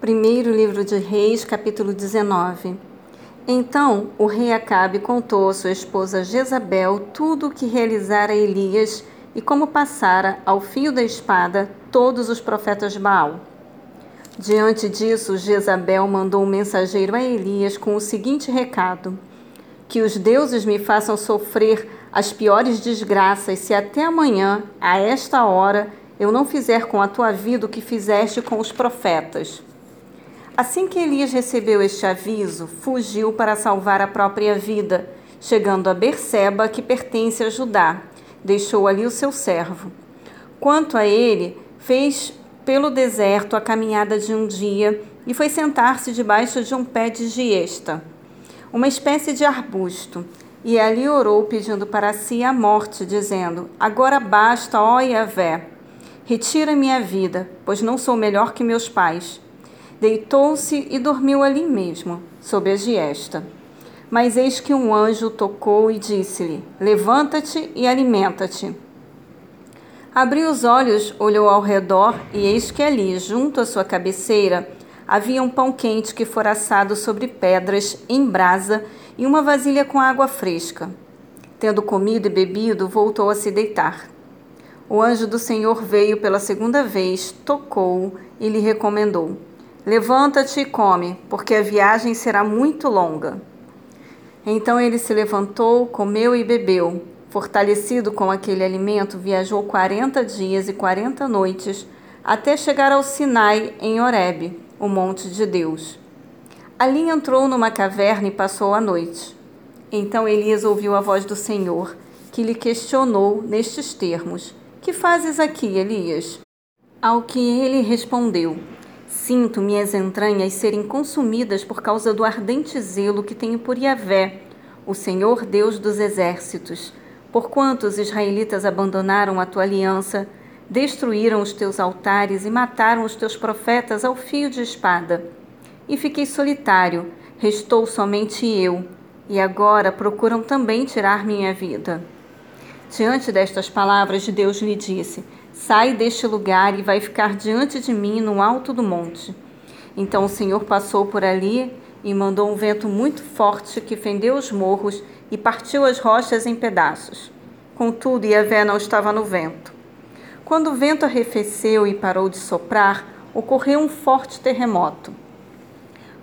Primeiro livro de Reis, capítulo 19. Então o rei Acabe contou a sua esposa Jezabel tudo o que realizara Elias e como passara ao fio da espada todos os profetas Baal. Diante disso, Jezabel mandou um mensageiro a Elias com o seguinte recado: Que os deuses me façam sofrer as piores desgraças se até amanhã, a esta hora, eu não fizer com a tua vida o que fizeste com os profetas. Assim que Elias recebeu este aviso, fugiu para salvar a própria vida, chegando a Berseba, que pertence a Judá. Deixou ali o seu servo. Quanto a ele, fez pelo deserto a caminhada de um dia e foi sentar-se debaixo de um pé de giesta, uma espécie de arbusto, e ali orou pedindo para si a morte, dizendo: Agora basta, ó Yahvé, retira minha vida, pois não sou melhor que meus pais. Deitou-se e dormiu ali mesmo, sob a giesta. Mas eis que um anjo tocou e disse-lhe: Levanta-te e alimenta-te. Abriu os olhos, olhou ao redor e eis que ali, junto à sua cabeceira, havia um pão quente que fora assado sobre pedras, em brasa, e uma vasilha com água fresca. Tendo comido e bebido, voltou a se deitar. O anjo do Senhor veio pela segunda vez, tocou e lhe recomendou: Levanta-te e come, porque a viagem será muito longa. Então ele se levantou, comeu e bebeu. Fortalecido com aquele alimento, viajou quarenta dias e quarenta noites até chegar ao Sinai, em Horebe, o monte de Deus. Ali entrou numa caverna e passou a noite. Então Elias ouviu a voz do Senhor, que lhe questionou nestes termos: Que fazes aqui, Elias? Ao que ele respondeu: Sinto minhas entranhas serem consumidas por causa do ardente zelo que tenho por Yahvé, o Senhor Deus dos exércitos. Porquanto os israelitas abandonaram a tua aliança, destruíram os teus altares e mataram os teus profetas ao fio de espada. E fiquei solitário, restou somente eu, e agora procuram também tirar minha vida. Diante destas palavras, Deus lhe disse: Sai deste lugar e vai ficar diante de mim no alto do monte. Então o Senhor passou por ali e mandou um vento muito forte que fendeu os morros e partiu as rochas em pedaços. Contudo, Yahvé não estava no vento. Quando o vento arrefeceu e parou de soprar, ocorreu um forte terremoto.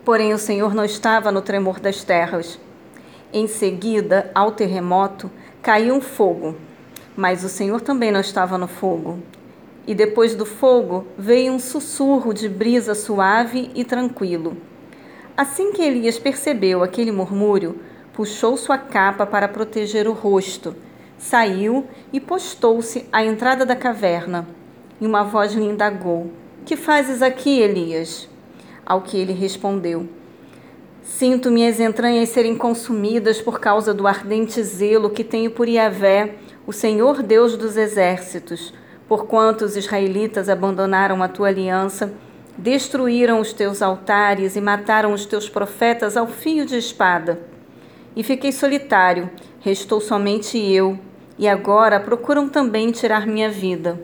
Porém, o Senhor não estava no tremor das terras. Em seguida, ao terremoto, caiu um fogo mas o Senhor também não estava no fogo. E depois do fogo veio um sussurro de brisa suave e tranquilo. Assim que Elias percebeu aquele murmúrio, puxou sua capa para proteger o rosto, saiu e postou-se à entrada da caverna. E uma voz lhe indagou: Que fazes aqui, Elias? Ao que ele respondeu: Sinto minhas entranhas serem consumidas por causa do ardente zelo que tenho por Yahvé o Senhor Deus dos exércitos, porquanto os israelitas abandonaram a tua aliança, destruíram os teus altares e mataram os teus profetas ao fio de espada. E fiquei solitário, restou somente eu, e agora procuram também tirar minha vida.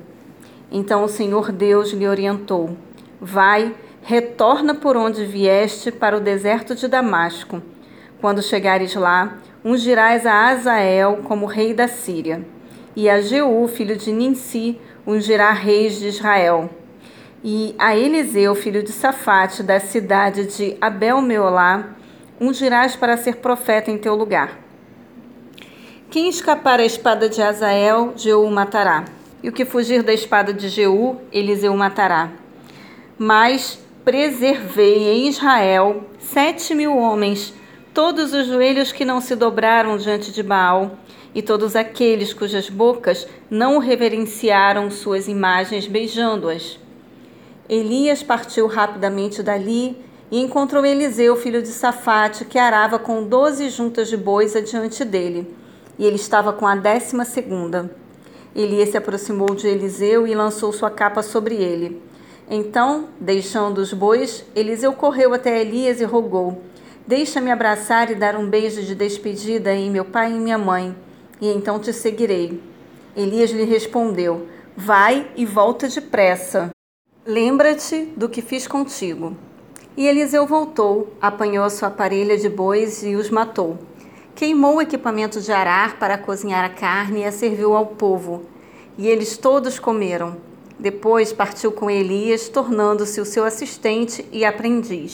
Então o Senhor Deus lhe orientou: Vai, retorna por onde vieste para o deserto de Damasco. Quando chegares lá, ungirás a Azael como rei da Síria, e a Jeú, filho de Ninsi, ungirá reis de Israel. E a Eliseu, filho de Safate, da cidade de Abel-Meolá, ungirás para ser profeta em teu lugar. Quem escapar à espada de Azael, Jeú matará. E o que fugir da espada de Jeú, Eliseu matará. Mas preservei em Israel sete mil homens todos os joelhos que não se dobraram diante de Baal, e todos aqueles cujas bocas não reverenciaram suas imagens beijando-as. Elias partiu rapidamente dali e encontrou Eliseu, filho de Safate, que arava com doze juntas de bois adiante dele, e ele estava com a décima segunda. Elias se aproximou de Eliseu e lançou sua capa sobre ele. Então, deixando os bois, Eliseu correu até Elias e rogou: Deixa-me abraçar e dar um beijo de despedida em meu pai e minha mãe, e então te seguirei. Elias lhe respondeu: Vai e volta depressa. Lembra-te do que fiz contigo. E Eliseu voltou, apanhou sua parelha de bois e os matou. Queimou o equipamento de arar para cozinhar a carne e a serviu ao povo. E eles todos comeram. Depois partiu com Elias, tornando-se o seu assistente e aprendiz.